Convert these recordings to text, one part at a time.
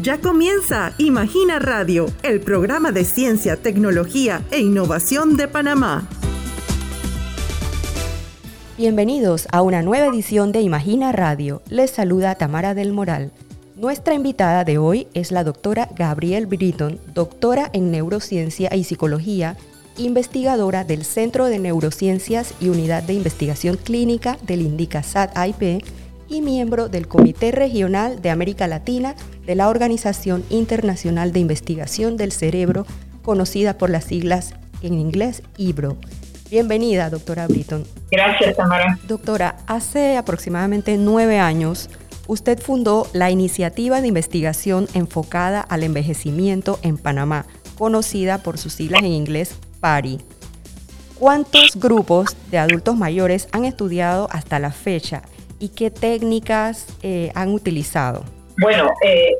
Ya comienza Imagina Radio, el programa de ciencia, tecnología e innovación de Panamá. Bienvenidos a una nueva edición de Imagina Radio. Les saluda Tamara del Moral. Nuestra invitada de hoy es la doctora Gabriel Britton, doctora en neurociencia y psicología, investigadora del Centro de Neurociencias y Unidad de Investigación Clínica del Indica SAT-IP y miembro del Comité Regional de América Latina de la Organización Internacional de Investigación del Cerebro, conocida por las siglas en inglés IBRO. Bienvenida, doctora Britton. Gracias, Tamara. Doctora, hace aproximadamente nueve años, usted fundó la iniciativa de investigación enfocada al envejecimiento en Panamá, conocida por sus siglas en inglés PARI. ¿Cuántos grupos de adultos mayores han estudiado hasta la fecha y qué técnicas eh, han utilizado? Bueno, eh,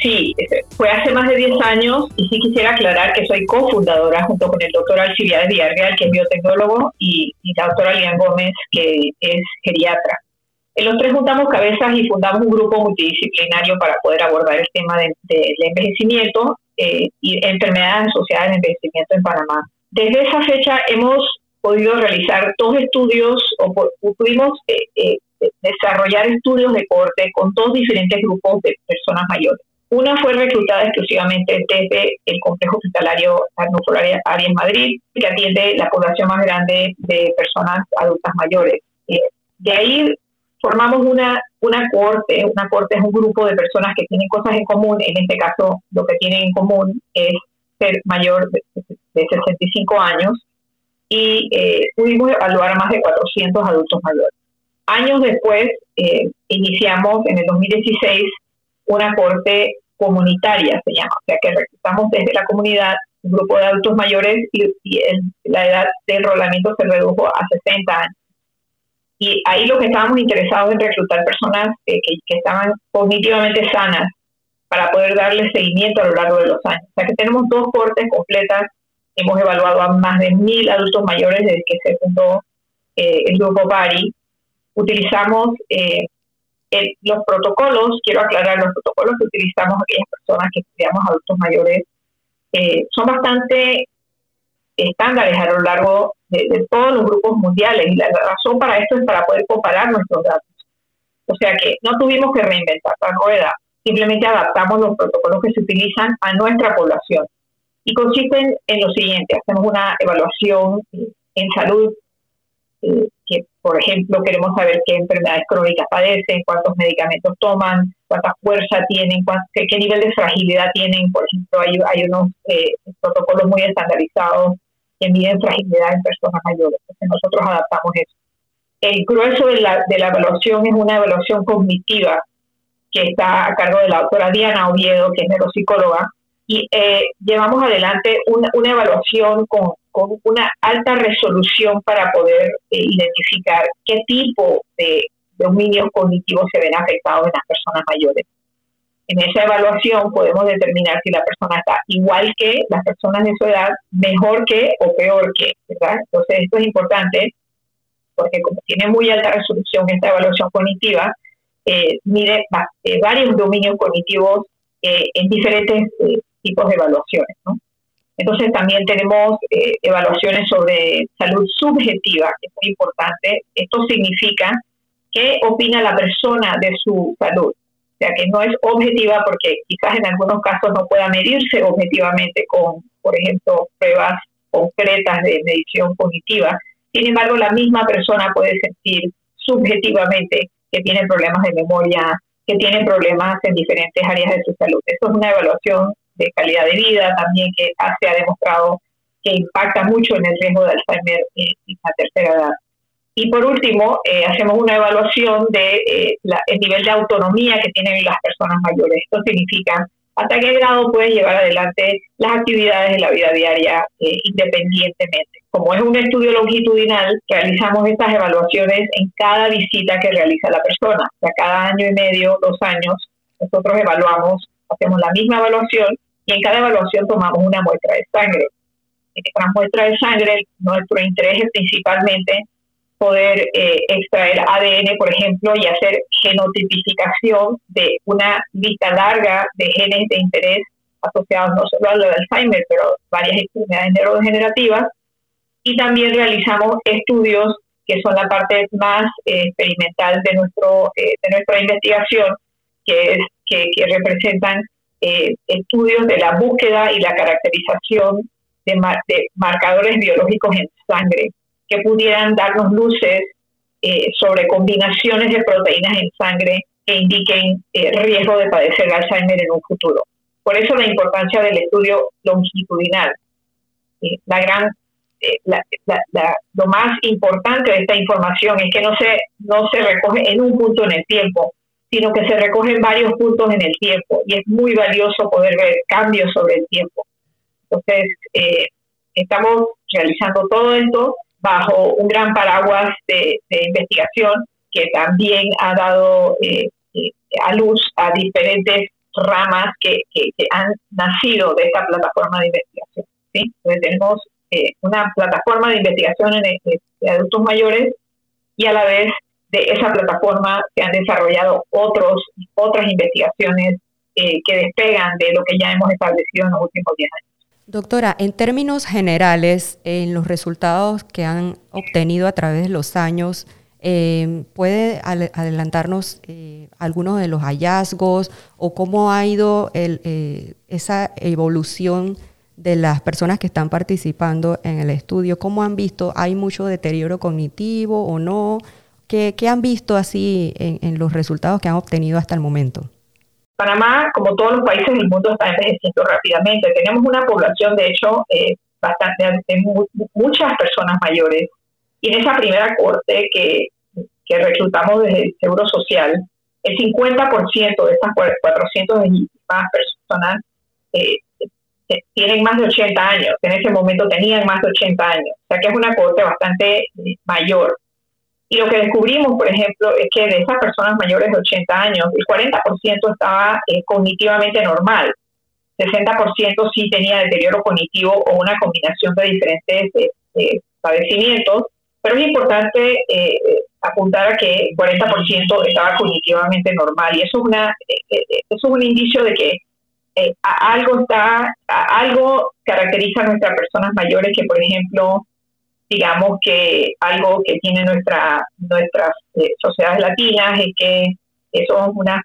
sí, fue hace más de 10 años y sí quisiera aclarar que soy cofundadora junto con el doctor Alcibiades Villarreal, que es biotecnólogo, y, la doctora Lian Gómez, que es geriatra. En los tres juntamos cabezas y fundamos un grupo multidisciplinario para poder abordar el tema del envejecimiento eh, y enfermedades asociadas al envejecimiento en Panamá. Desde esa fecha hemos podido realizar dos estudios o pudimos eh, eh, desarrollar estudios de corte con dos diferentes grupos de personas mayores. Una fue reclutada exclusivamente desde el complejo hospitalario Arnulfo Arias Madrid, que atiende la población más grande de personas adultas mayores. Eh, de ahí formamos una, una corte. Una corte es un grupo de personas que tienen cosas en común. En este caso, lo que tienen en común es ser mayor de, 65 años y eh, pudimos evaluar a más de 400 adultos mayores. Años después, eh, iniciamos en el 2016 una corte comunitaria, se llama, o sea que reclutamos desde la comunidad un grupo de adultos mayores y, la edad de enrolamiento se redujo a 60 años. Y ahí lo que estábamos interesados en reclutar personas eh, que, que, estaban cognitivamente sanas para poder darle seguimiento a lo largo de los años. O sea que tenemos dos cortes completas, hemos evaluado a más de mil adultos mayores desde que se fundó eh, el grupo PARI utilizamos eh, los protocolos, quiero aclarar, los protocolos que utilizamos aquellas personas que estudiamos adultos mayores eh, son bastante estándares a lo largo de, todos los grupos mundiales y la razón para esto es para poder comparar nuestros datos. O sea que no tuvimos que reinventar la rueda, simplemente adaptamos los protocolos que se utilizan a nuestra población y consisten en lo siguiente, hacemos una evaluación en salud eh, que, por ejemplo, queremos saber qué enfermedades crónicas padecen, cuántos medicamentos toman, cuánta fuerza tienen, qué, nivel de fragilidad tienen. Por ejemplo, hay, hay unos eh, protocolos muy estandarizados que miden fragilidad en personas mayores. Entonces, nosotros adaptamos eso. El grueso de la, de la evaluación es una evaluación cognitiva que está a cargo de la doctora Diana Oviedo, que es neuropsicóloga, y eh, llevamos adelante una, una evaluación con con una alta resolución para poder eh, identificar qué tipo de dominios cognitivos se ven afectados en las personas mayores. En esa evaluación podemos determinar si la persona está igual que las personas de su edad, mejor que o peor que, ¿verdad? Entonces esto es importante porque como tiene muy alta resolución esta evaluación cognitiva, eh, mide eh, varios dominios cognitivos en diferentes tipos de evaluaciones, ¿no? Entonces también tenemos eh, evaluaciones sobre salud subjetiva, que es muy importante. Esto significa qué opina la persona de su salud. O sea, que no es objetiva porque quizás en algunos casos no pueda medirse objetivamente con, por ejemplo, pruebas concretas de medición cognitiva. Sin embargo, la misma persona puede sentir subjetivamente que tiene problemas de memoria, que tiene problemas en diferentes áreas de su salud. Esto es una evaluación de calidad de vida también que se ha demostrado que impacta mucho en el riesgo de Alzheimer en, la tercera edad. Y por último, eh, hacemos una evaluación de eh, el nivel de autonomía que tienen las personas mayores. Esto significa hasta qué grado pueden llevar adelante las actividades de la vida diaria eh, independientemente. Como es un estudio longitudinal, realizamos estas evaluaciones en cada visita que realiza la persona. O cada año y medio, dos años, nosotros evaluamos hacemos la misma evaluación y en cada evaluación tomamos una muestra de sangre. En esta muestra de sangre, nuestro interés es principalmente poder eh, extraer ADN, por ejemplo, y hacer genotipificación de una lista larga de genes de interés asociados no solo al Alzheimer, pero varias enfermedades neurodegenerativas. Y también realizamos estudios que son la parte más eh, experimental de, nuestro, eh, de nuestra investigación, que, es, que, representan estudios de la búsqueda y la caracterización de, de marcadores biológicos en sangre que pudieran darnos luces eh, sobre combinaciones de proteínas en sangre que indiquen eh, riesgo de padecer Alzheimer en un futuro. Por eso la importancia del estudio longitudinal. Eh, la gran, lo más importante de esta información es que no se, no se recoge en un punto en el tiempo, sino que se recoge en varios puntos en el tiempo y es muy valioso poder ver cambios sobre el tiempo. Entonces, estamos realizando todo esto bajo un gran paraguas de, investigación que también ha dado eh, eh, a luz a diferentes ramas que, han nacido de esta plataforma de investigación. Entonces tenemos eh, una plataforma de investigación de adultos mayores y a la vez de esa plataforma se han desarrollado otros, otras investigaciones que despegan de lo que ya hemos establecido en los últimos 10 años. Doctora, en términos generales, en los resultados que han obtenido a través de los años, eh, ¿puede adelantarnos eh, algunos de los hallazgos o cómo ha ido eh, esa evolución de las personas que están participando en el estudio? ¿Cómo han visto? ¿Hay mucho deterioro cognitivo o no? ¿Qué, han visto así en los resultados que han obtenido hasta el momento? Panamá, como todos los países del mundo, está envejeciendo rápidamente. Tenemos una población, de hecho, eh, bastante de muchas personas mayores. Y en esa primera corte que, que reclutamos desde el Seguro Social, el 50% de estas 400 más personas eh, eh, tienen más de 80 años. En ese momento tenían más de 80 años. O sea que es una corte bastante eh, mayor. Y lo que descubrimos, por ejemplo, es que de esas personas mayores de 80 años, el 40% estaba eh, cognitivamente normal, 60% sí tenía deterioro cognitivo o una combinación de diferentes eh, eh, padecimientos, pero es importante apuntar a que el 40% estaba cognitivamente normal. Y eso es, una, eso es un indicio de que algo está, algo caracteriza a nuestras personas mayores que, por ejemplo, digamos que algo que tiene nuestra, nuestras eh, sociedades latinas es que son unas,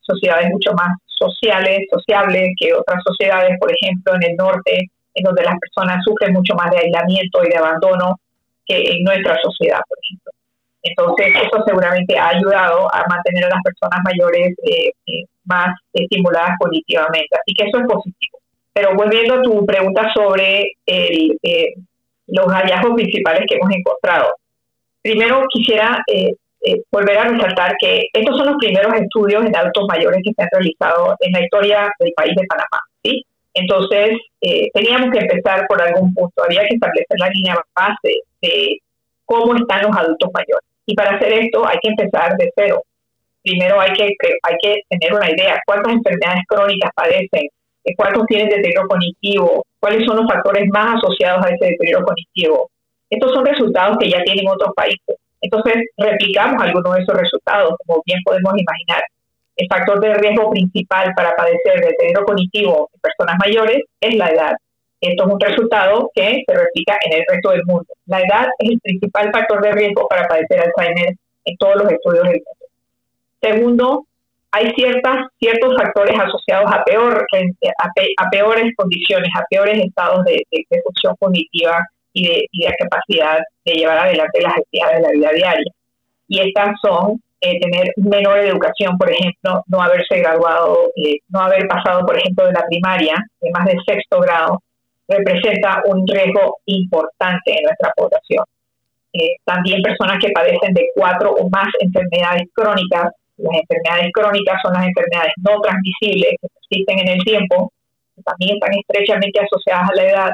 sociedades mucho más sociales, sociables que otras sociedades, por ejemplo, en el norte, en donde las personas sufren mucho más de aislamiento y de abandono que en nuestra sociedad, por ejemplo. Entonces, eso seguramente ha ayudado a mantener a las personas mayores eh, eh, más estimuladas cognitivamente. Así que eso es positivo. Pero volviendo a tu pregunta sobre el, los hallazgos principales que hemos encontrado. Primero quisiera eh, eh, volver a resaltar que estos son los primeros estudios en adultos mayores que se han realizado en la historia del país de Panamá. ¿sí? Entonces, eh, teníamos que empezar por algún punto. Había que establecer la línea base de cómo están los adultos mayores. Y para hacer esto hay que empezar de cero. Primero hay que, hay que tener una idea cuántas enfermedades crónicas padecen, cuántos tienen deterioro cognitivo, cuáles son los factores más asociados a ese deterioro cognitivo. Estos son resultados que ya tienen otros países. Entonces, replicamos algunos de esos resultados, como bien podemos imaginar. El factor de riesgo principal para padecer deterioro cognitivo en personas mayores es la edad. Esto es un resultado que se replica en el resto del mundo. La edad es el principal factor de riesgo para padecer Alzheimer en todos los estudios del mundo. Segundo, hay ciertas, ciertos factores asociados a, peor, a, peores condiciones, a peores estados de, función cognitiva y de, y de, capacidad de llevar adelante las actividades de la vida diaria. Y estas son eh, tener menor educación, por ejemplo, no haberse graduado, eh, no haber pasado, por ejemplo, de la primaria, de más de sexto grado, representa un riesgo importante en nuestra población. Eh, también personas que padecen de cuatro o más enfermedades crónicas las enfermedades crónicas son las enfermedades no transmisibles que existen en el tiempo, que también están estrechamente asociadas a la edad,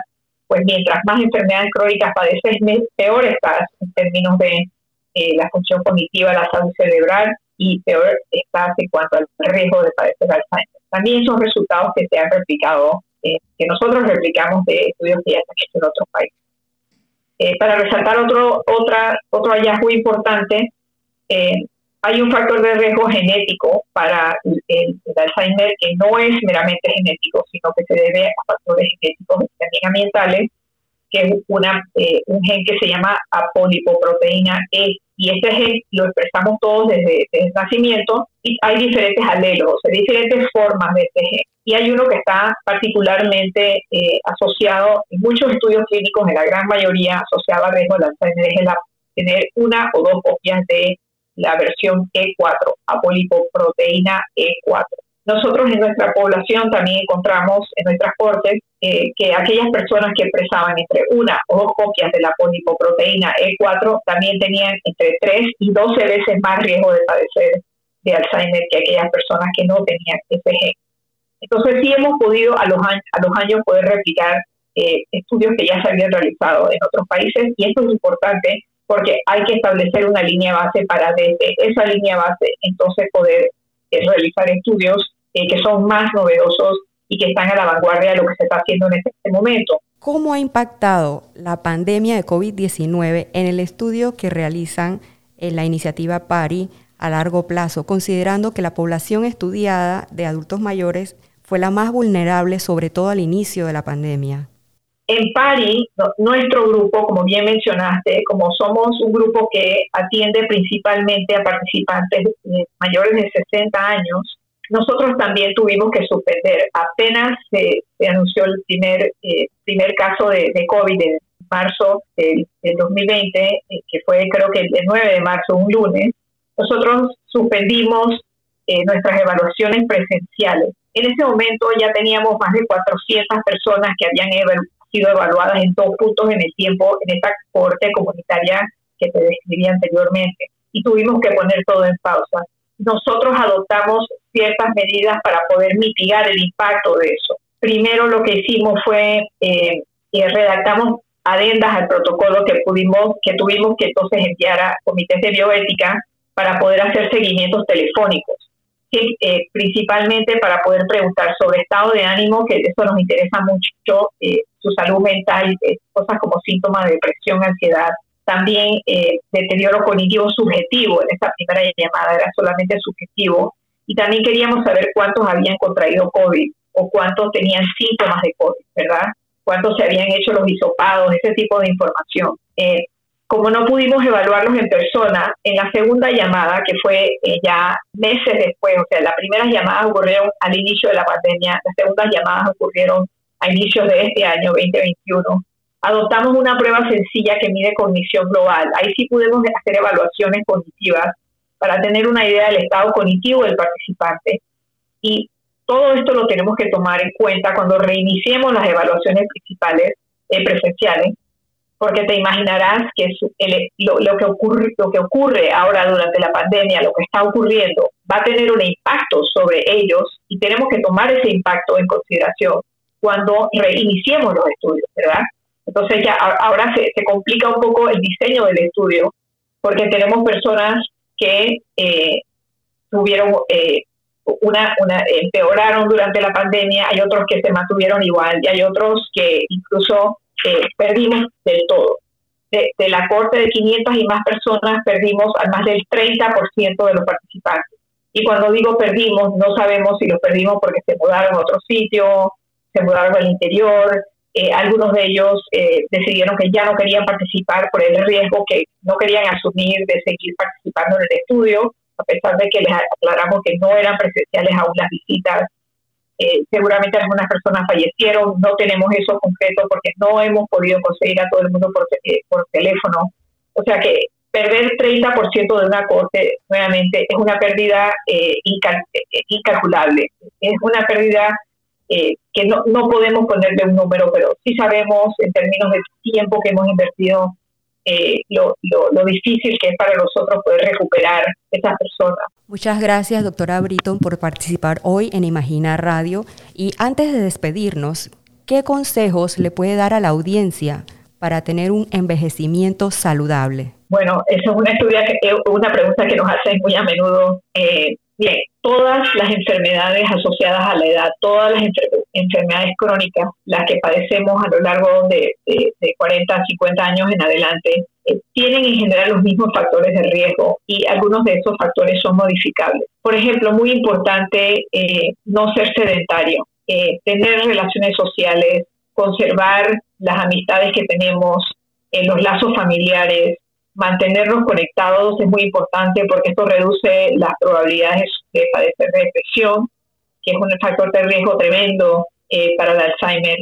pues mientras más enfermedades crónicas padeces, peor estás en términos de eh, la función cognitiva, la salud cerebral y peor estás en cuanto al riesgo de padecer Alzheimer. También son resultados que se han replicado, eh, que nosotros replicamos de estudios que ya se han hecho en otros países. Eh, para resaltar otro, otra, otro hallazgo importante, eh, hay un factor de riesgo genético para el, Alzheimer que no es meramente genético, sino que se debe a factores genéticos y también ambientales, que es una, eh, un gen que se llama apolipoproteína E. Y este gen lo expresamos todos desde, el nacimiento y hay diferentes alelos, hay diferentes formas de este gen. Y hay uno que está particularmente eh, asociado en muchos estudios clínicos, en la gran mayoría asociado a riesgo de Alzheimer, es el tener una o dos copias de la versión E4, apolipoproteína E4. Nosotros en nuestra población también encontramos en nuestras cortes eh, que aquellas personas que expresaban entre una o dos copias de la polipoproteína E4 también tenían entre 3 y 12 veces más riesgo de padecer de Alzheimer que aquellas personas que no tenían ese gen. Entonces sí hemos podido a los años, a los años poder replicar eh, estudios que ya se habían realizado en otros países y esto es importante porque hay que establecer una línea base para desde esa línea base entonces poder eh, realizar estudios eh, que son más novedosos y que están a la vanguardia de lo que se está haciendo en este, momento. ¿Cómo ha impactado la pandemia de COVID-19 en el estudio que realizan en la iniciativa PARI a largo plazo, considerando que la población estudiada de adultos mayores fue la más vulnerable, sobre todo al inicio de la pandemia? En PARI, nuestro grupo, como bien mencionaste, como somos un grupo que atiende principalmente a participantes mayores de 60 años, nosotros también tuvimos que suspender. Apenas se, anunció el primer, eh, primer caso de, COVID en marzo del, 2020, eh, que fue creo que el 9 de marzo, un lunes, nosotros suspendimos eh, nuestras evaluaciones presenciales. En ese momento ya teníamos más de 400 personas que habían sido evaluadas en dos puntos en el tiempo en esta corte comunitaria que te describí anteriormente. Y tuvimos que poner todo en pausa. Nosotros adoptamos ciertas medidas para poder mitigar el impacto de eso. Primero lo que hicimos fue eh, redactamos adendas al protocolo que pudimos, que tuvimos que entonces enviar a comités de bioética para poder hacer seguimientos telefónicos, eh, principalmente para poder preguntar sobre estado de ánimo, que eso nos interesa mucho, eh, su salud mental, eh, cosas como síntomas de depresión, ansiedad, también deterioro cognitivo subjetivo, en esta primera llamada era solamente subjetivo, y también queríamos saber cuántos habían contraído COVID o cuántos tenían síntomas de COVID, ¿verdad? Cuántos se habían hecho los hisopados, ese tipo de información. Eh, como no pudimos evaluarlos en persona, en la segunda llamada, que fue eh, ya meses después, o sea, las primeras llamadas ocurrieron al inicio de la pandemia, las segundas llamadas ocurrieron a inicios de este año 2021, adoptamos una prueba sencilla que mide cognición global. Ahí sí pudimos hacer evaluaciones cognitivas para tener una idea del estado cognitivo del participante. Y todo esto lo tenemos que tomar en cuenta cuando reiniciemos las evaluaciones principales eh, presenciales, porque te imaginarás que lo, que ocurre, lo que ocurre ahora durante la pandemia, lo que está ocurriendo, va a tener un impacto sobre ellos y tenemos que tomar ese impacto en consideración cuando reiniciemos los estudios, ¿verdad? Entonces ya ahora se, se complica un poco el diseño del estudio porque tenemos personas que eh, tuvieron eh, una, una, empeoraron durante la pandemia, hay otros que se mantuvieron igual y hay otros que incluso eh, perdimos del todo. De, la corte de 500 y más personas perdimos al más del 30% de los participantes. Y cuando digo perdimos, no sabemos si los perdimos porque se mudaron a otro sitio, se mudaron al interior, eh, algunos de ellos eh, decidieron que ya no querían participar por el riesgo que no querían asumir de seguir participando en el estudio, a pesar de que les aclaramos que no eran presenciales aún las visitas. Eh, seguramente algunas personas fallecieron, no tenemos eso concreto porque no hemos podido conseguir a todo el mundo por, por teléfono. O sea que perder 30% de una corte, nuevamente, es una pérdida incalculable. Es una pérdida eh, que no, no podemos ponerle un número, pero sí sabemos en términos de tiempo que hemos invertido eh, lo, lo, difícil que es para nosotros poder recuperar esas personas. Muchas gracias, doctora Britton, por participar hoy en Imagina Radio. Y antes de despedirnos, ¿qué consejos le puede dar a la audiencia para tener un envejecimiento saludable? Bueno, esa es una, estudia que, una pregunta que nos hacen muy a menudo. Eh, Bien, todas las enfermedades asociadas a la edad, todas las enfermedades crónicas, las que padecemos a lo largo de, 40, 50 años en adelante, eh, tienen en general los mismos factores de riesgo y algunos de esos factores son modificables. Por ejemplo, muy importante eh, no ser sedentario, eh, tener relaciones sociales, conservar las amistades que tenemos, los lazos familiares, mantenernos conectados es muy importante porque esto reduce las probabilidades de padecer depresión, que es un factor de riesgo tremendo eh, para el Alzheimer.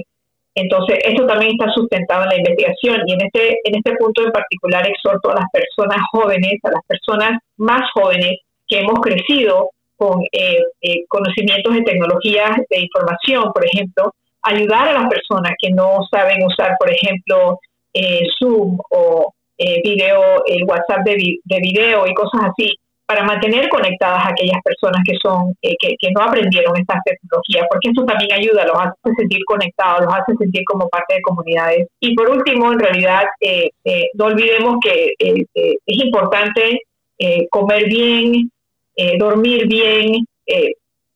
Entonces, esto también está sustentado en la investigación y en este, en este punto en particular exhorto a las personas jóvenes, a las personas más jóvenes que hemos crecido con eh, eh, conocimientos de tecnologías de información, por ejemplo, ayudar a las personas que no saben usar, por ejemplo, Zoom o eh, video, el WhatsApp de, de, video y cosas así, para mantener conectadas a aquellas personas que son eh, que, no aprendieron estas tecnologías, porque eso también ayuda, los hace sentir conectados, los hace sentir como parte de comunidades. Y por último, en realidad, eh, no olvidemos que es importante comer bien, dormir bien.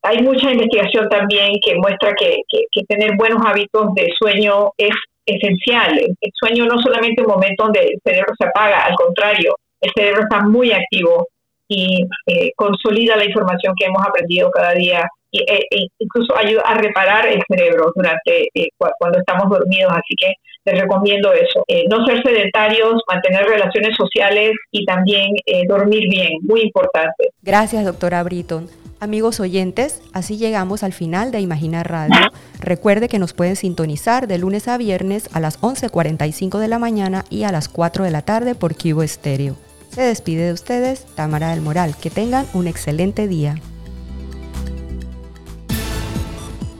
hay mucha investigación también que muestra que, que tener buenos hábitos de sueño es esencial. El sueño no solamente un momento donde el cerebro se apaga, al contrario, el cerebro está muy activo y eh, consolida la información que hemos aprendido cada día e, e incluso ayuda a reparar el cerebro durante eh, cuando estamos dormidos. Así que les recomiendo eso. Eh, no ser sedentarios, mantener relaciones sociales y también dormir bien, muy importante. Gracias, doctora Britton. Amigos oyentes, así llegamos al final de Imagina Radio. Recuerde que nos pueden sintonizar de lunes a viernes a las 11.45 de la mañana y a las 4 de la tarde por Cubo Estéreo. Se despide de ustedes Tamara del Moral. Que tengan un excelente día.